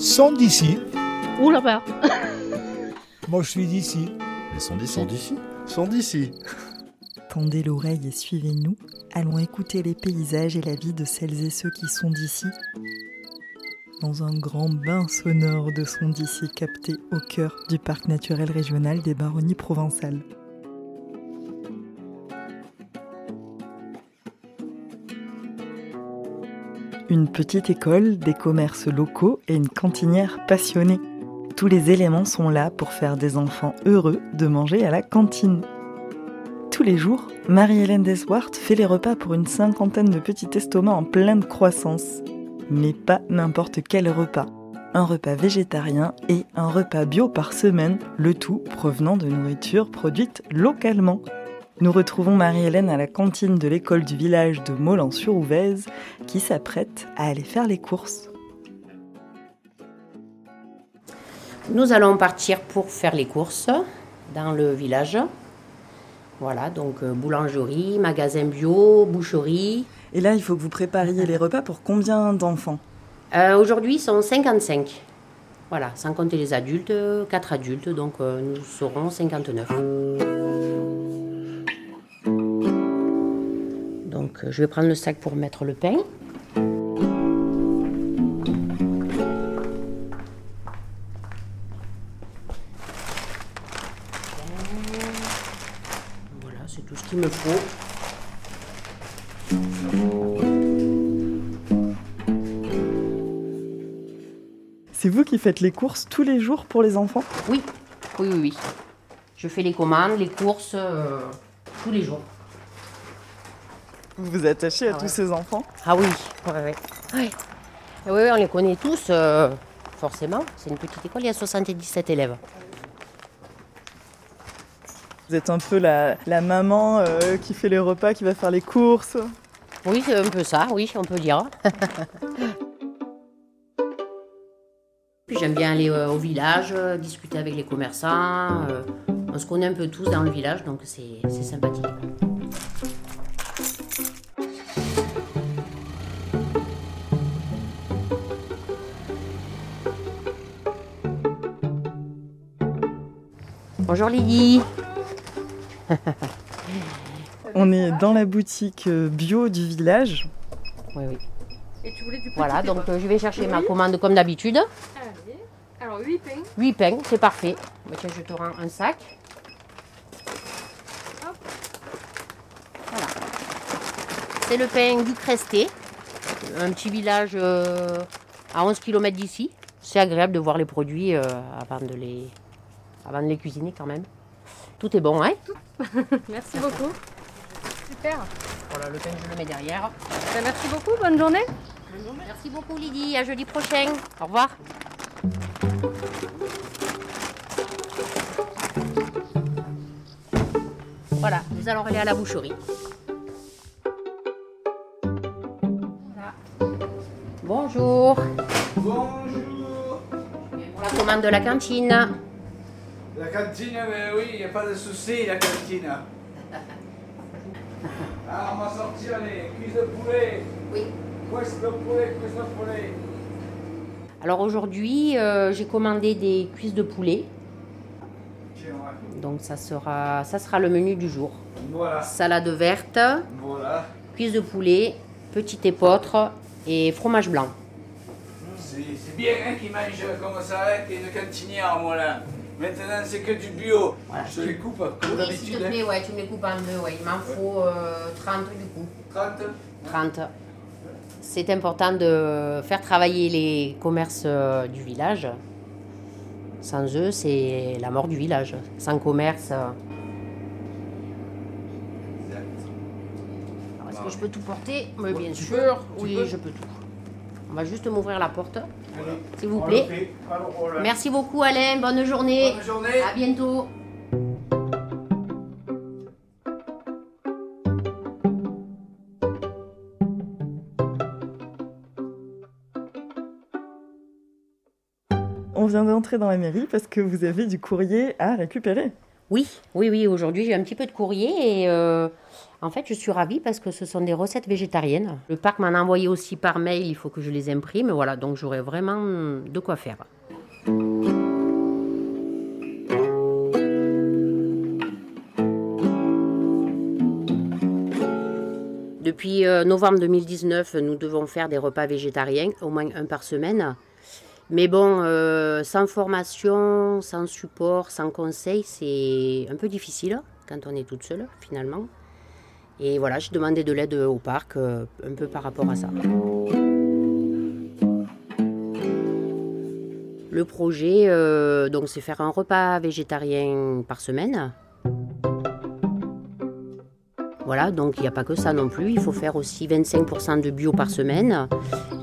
sont d'ici. Ou là-bas. Moi, je suis d'ici. Ils sont d'ici. Sont d'ici. Sont d'ici. Tendez l'oreille et suivez-nous. Allons écouter les paysages et la vie de celles et ceux qui sont d'ici. Dans un grand bain sonore de sons d'ici capté au cœur du parc naturel régional des Baronnies provençales. Une petite école, des commerces locaux et une cantinière passionnée. Tous les éléments sont là pour faire des enfants heureux de manger à la cantine. Tous les jours, Marie-Hélène Deswart fait les repas pour une cinquantaine de petits estomacs en pleine croissance. Mais pas n'importe quel repas. Un repas végétarien et un repas bio par semaine, le tout provenant de nourriture produite localement. Nous retrouvons Marie-Hélène à la cantine de l'école du village de Molan-sur-Ouvèze qui s'apprête à aller faire les courses. Nous allons partir pour faire les courses dans le village. Voilà, donc euh, boulangerie, magasin bio, boucherie. Et là, il faut que vous prépariez les repas pour combien d'enfants? Euh, Aujourd'hui, ils sont 55. Voilà, sans compter les adultes, 4 adultes, donc euh, nous serons 59. Donc euh, je vais prendre le sac pour mettre le pain. Voilà, c'est tout ce qu'il me faut. C'est vous qui faites les courses tous les jours pour les enfants? Oui, oui, oui, oui. Je fais les commandes, les courses euh, tous les jours. Vous vous attachez à Ah tous ouais. ces enfants Ah oui, oui, oui. Oui, oui, oui, on les connaît tous, euh, forcément. C'est une petite école, il y a 77 élèves. Vous êtes un peu la, la maman euh, qui fait les repas, qui va faire les courses. Oui, c'est un peu ça, oui, on peut dire. Puis j'aime bien aller euh, au village, euh, discuter avec les commerçants. euh, on se connaît un peu tous dans le village, donc c'est sympathique. Bonjour Lydie. On est dans la boutique euh, bio du village. Oui, oui. Et tu voulais du petit Voilà, donc euh, je vais chercher ma commande comme d'habitude. Allez. Alors, 8 pains. 8 pains, c'est parfait. Bah, tiens, je te rends un sac. Hop. Voilà. C'est le pain du Cresté, un petit village euh, à 11 km d'ici. C'est agréable de voir les produits euh, avant, de les, avant de les cuisiner quand même. Tout est bon, hein Merci beaucoup. Super. Voilà, le pain, je le mets derrière. Ben, merci beaucoup. Bonne journée. Merci beaucoup Lydie, à jeudi prochain. Au revoir. Voilà, nous allons aller à la boucherie. Voilà. Bonjour. Bonjour Pour la commande de la cantine. La cantine, mais oui, il n'y a pas de souci, la cantine. Ah, on va sortir les cuisses de poulet. Oui. Cuisses de poulet, cuisses de poulet. Alors aujourd'hui, euh, j'ai commandé des cuisses de poulet. Donc ça sera, ça sera le menu du jour. Voilà, Salade verte, voilà. cuisses de poulet, petite épeautre et fromage blanc. C'est c'est bien hein, qu'ils mangent comme ça, hein, t'es une cantinière, moi là. Maintenant, c'est que du bio. Voilà. Je te les coupe, comme Oui, s'il te hein. plaît, ouais, tu me les coupes en deux, ouais. Il m'en faut euh, 30 du coup. 30 30. C'est important de faire travailler les commerces euh, du village. Sans eux, c'est la mort du village. Sans commerce. euh. Est-ce que je peux tout porter? Mais bien sûr, oui, je peux tout. On va juste m'ouvrir la porte, s'il vous plaît. Merci beaucoup, Alain. Bonne journée. Bonne journée. À bientôt. On vient d'entrer dans la mairie parce que vous avez du courrier à récupérer. Oui, oui, oui. Aujourd'hui, j'ai un petit peu de courrier et euh, en fait, je suis ravie parce que ce sont des recettes végétariennes. Le parc m'en a envoyé aussi par mail. Il faut que je les imprime. Voilà, donc j'aurai vraiment de quoi faire. Depuis euh, novembre 2019, nous devons faire des repas végétariens, au moins un par semaine. Mais bon, euh, sans formation, sans support, sans conseil, c'est un peu difficile quand on est toute seule finalement. Et voilà, j'ai demandé de l'aide au parc euh, un peu par rapport à ça. Le projet, donc, c'est faire un repas végétarien par semaine. Voilà, donc il n'y a pas que ça non plus. Il faut faire aussi 25% de bio par semaine,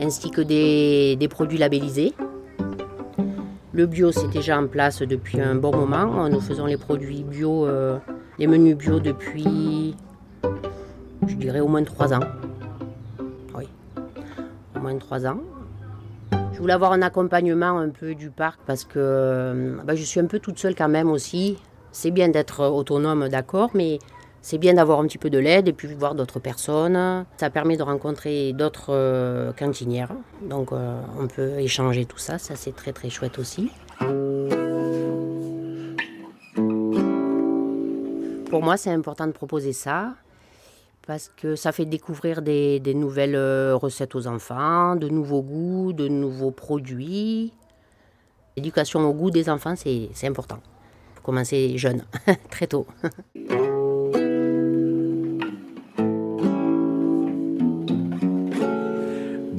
ainsi que des, produits labellisés. Le bio, c'est déjà en place depuis un bon moment. Nous faisons les produits bio, euh, les menus bio depuis, je dirais, au moins trois ans. Oui, au moins trois ans. Je voulais avoir un accompagnement un peu du parc parce que euh, bah, je suis un peu toute seule quand même aussi. C'est bien d'être autonome, d'accord, mais c'est bien d'avoir un petit peu de l'aide et puis voir d'autres personnes. Ça permet de rencontrer d'autres euh, cantinières. Donc euh, on peut échanger tout ça, ça c'est très très chouette aussi. Pour moi c'est important de proposer ça parce que ça fait découvrir des, nouvelles euh, recettes aux enfants, de nouveaux goûts, de nouveaux produits. L'éducation au goût des enfants c'est important. Faut commencer jeune, très tôt.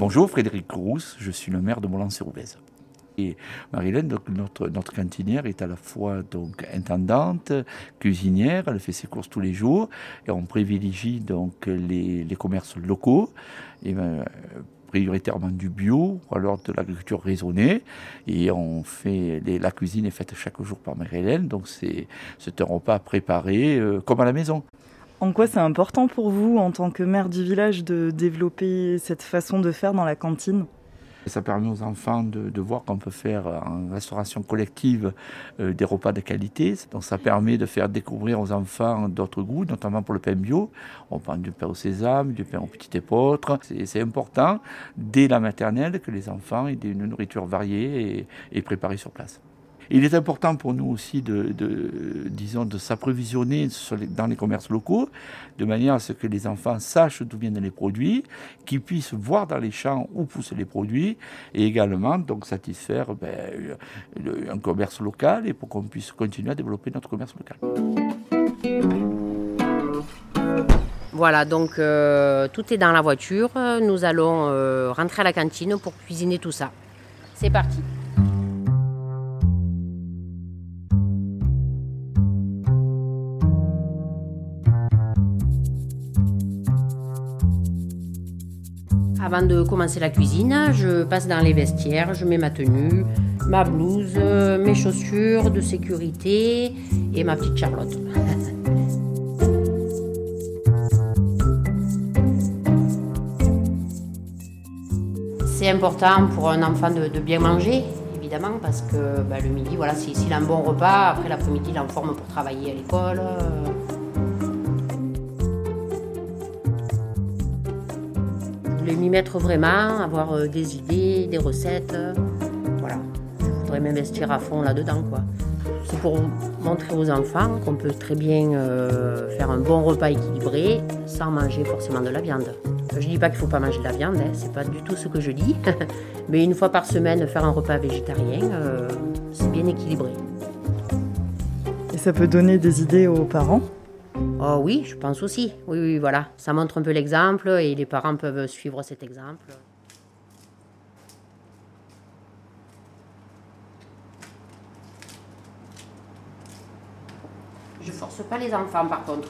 Bonjour, Frédéric Rousse, je suis le maire de Moulin-Sérouvez. Et Marilène, notre, cantinière, est à la fois donc intendante, cuisinière, elle fait ses courses tous les jours, et on privilégie donc les, les commerces locaux, et ben, prioritairement du bio, ou alors de l'agriculture raisonnée, et on fait la cuisine est faite chaque jour par Marie-Hélène, donc c'est un repas préparé euh, comme à la maison. En quoi c'est important pour vous, en tant que maire du village, de développer cette façon de faire dans la cantine? Ça permet aux enfants de, voir qu'on peut faire en restauration collective euh, des repas de qualité. Donc ça permet de faire découvrir aux enfants d'autres goûts, notamment pour le pain bio. On prend du pain au sésame, du pain au petit épeautre. C'est important dès la maternelle que les enfants aient une nourriture variée et préparée sur place. Il est important pour nous aussi de, disons, de s'approvisionner dans les commerces locaux, de manière à ce que les enfants sachent d'où viennent les produits, qu'ils puissent voir dans les champs où poussent les produits, et également donc satisfaire ben, un commerce local et pour qu'on puisse continuer à développer notre commerce local. Voilà, donc euh, tout est dans la voiture. Nous allons euh, rentrer à la cantine pour cuisiner tout ça. C'est parti. Avant de commencer la cuisine, je passe dans les vestiaires, je mets ma tenue, ma blouse, mes chaussures de sécurité et ma petite Charlotte. C'est important pour un enfant de, bien manger, évidemment, parce que bah, le midi, voilà, s'il a un bon repas, après l'après-midi, il en forme pour travailler à l'école. Voulais m'y mettre vraiment, avoir euh, des idées, des recettes. voilà. Je voudrais m'investir à fond là-dedans, quoi. C'est pour montrer aux enfants qu'on peut très bien euh, faire un bon repas équilibré sans manger forcément de la viande. Je dis pas qu'il faut pas manger de la viande, hein, c'est pas du tout ce que je dis. Mais une fois par semaine, faire un repas végétarien, euh, c'est bien équilibré. Et ça peut donner des idées aux parents? Oh oui, je pense aussi. Oui, oui, voilà. Ça montre un peu l'exemple et les parents peuvent suivre cet exemple. Je force pas les enfants par contre.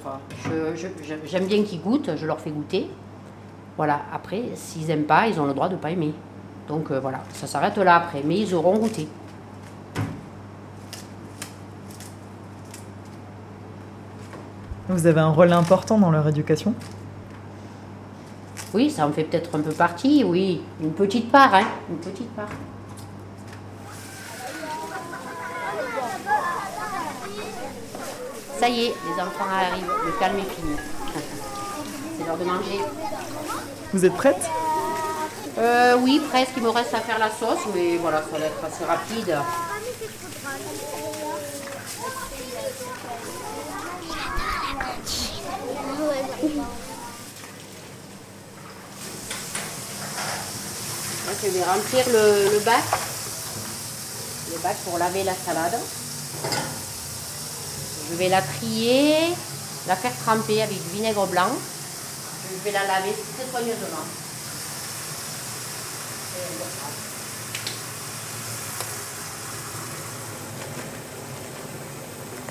J'aime bien qu'ils goûtent, je leur fais goûter. Voilà, après, s'ils n'aiment pas, ils ont le droit de ne pas aimer. Donc euh, voilà, ça s'arrête là après, mais ils auront goûté. Vous avez un rôle important dans leur éducation Oui, ça en fait peut-être un peu partie, oui. Une petite part, hein Une petite part. Ça y est, les enfants arrivent, le calme est fini. C'est l'heure de manger. Vous êtes prête Euh, oui, presque, il me reste à faire la sauce, mais voilà, ça va être assez rapide. Je vais remplir le, bac. Le bac pour laver la salade. Je vais la trier, la faire tremper avec du vinaigre blanc. Je vais la laver très soigneusement.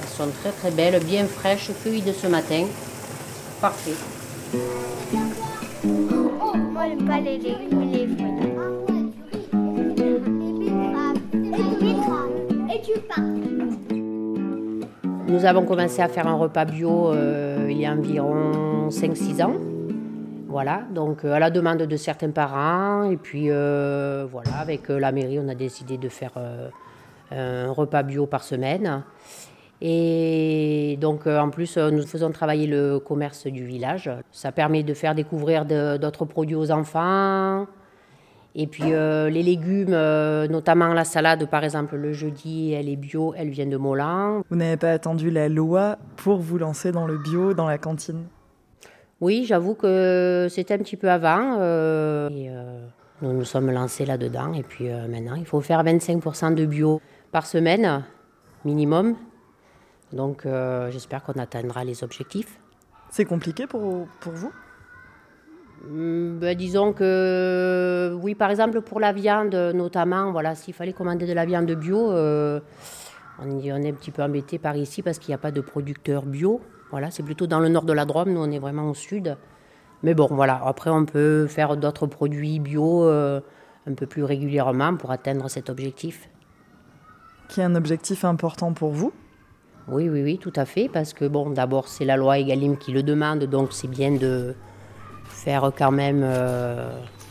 Elles sont très très belles, bien fraîches, cueillies de ce matin. Parfait. Oh, moi les légumes Nous avons commencé à faire un repas bio euh, il y a environ 5-6 ans. Voilà, donc euh, à la demande de certains parents. Et puis euh, voilà, avec la mairie, on a décidé de faire un repas bio par semaine. Et donc en plus, nous faisons travailler le commerce du village. Ça permet de faire découvrir d'autres produits aux enfants. Et puis euh, les légumes, euh, notamment la salade par exemple, le jeudi, elle est bio, elle vient de Molan. Vous n'avez pas attendu la loi pour vous lancer dans le bio, dans la cantine? Oui, j'avoue que c'était un petit peu avant. euh, et, nous nous sommes lancés là-dedans. Et puis maintenant, il faut faire 25% de bio par semaine, minimum. Donc j'espère qu'on atteindra les objectifs. C'est compliqué pour, pour vous? Ben, disons que oui, par exemple pour la viande, notamment, voilà, s'il fallait commander de la viande bio, euh, on, y- on est un petit peu embêté par ici parce qu'il n'y a pas de producteur bio. Voilà, c'est plutôt dans le nord de la Drôme, nous on est vraiment au sud. Mais bon, voilà, après on peut faire d'autres produits bio euh, un peu plus régulièrement pour atteindre cet objectif. Qui est un objectif important pour vous? Oui, oui, oui, tout à fait, parce que bon, d'abord c'est la loi Egalim qui le demande, donc c'est bien de faire quand même euh,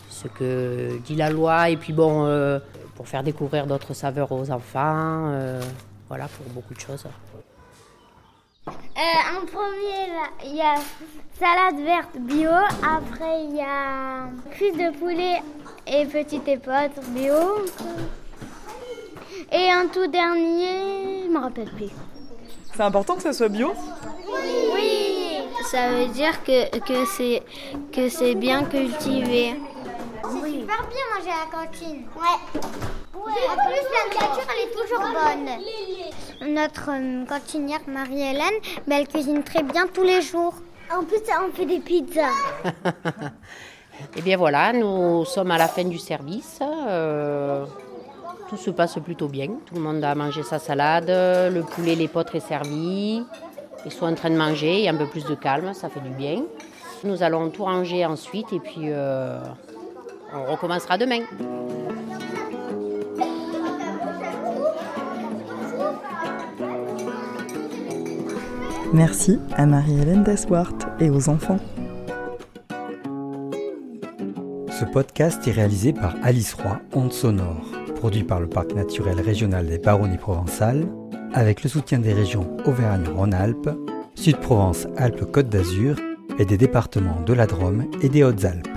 ce que dit la loi, et puis bon, euh, pour faire découvrir d'autres saveurs aux enfants, euh, voilà, pour beaucoup de choses. Euh, en premier, il y a salade verte bio. Après, il y a cuisse de poulet et petites épotes bio. Et un tout dernier, je me rappelle plus. C'est important que ça soit bio? Oui, ça veut dire que, que c'est que c'est bien cultivé. C'est super bien manger à la cantine. Ouais. En plus, la nourriture, elle est toujours bonne. Notre euh, cantinière Marie-Hélène, ben, elle cuisine très bien tous les jours. En plus, on fait des pizzas. Et bien voilà, nous sommes à la fin du service. euh, tout se passe plutôt bien. Tout le monde a mangé sa salade, le poulet, les potres est servi. Ils sont en train de manger, il y a un peu plus de calme, ça fait du bien. Nous allons tout ranger ensuite et puis euh, on recommencera demain. Merci à Marie-Hélène Deswart et aux enfants. Ce podcast est réalisé par Alice Roy, Onde Sonore, produit par le Parc naturel régional des Baronnies provençales, avec le soutien des régions Auvergne-Rhône-Alpes, Sud-Provence-Alpes-Côte d'Azur et des départements de la Drôme et des Hautes-Alpes.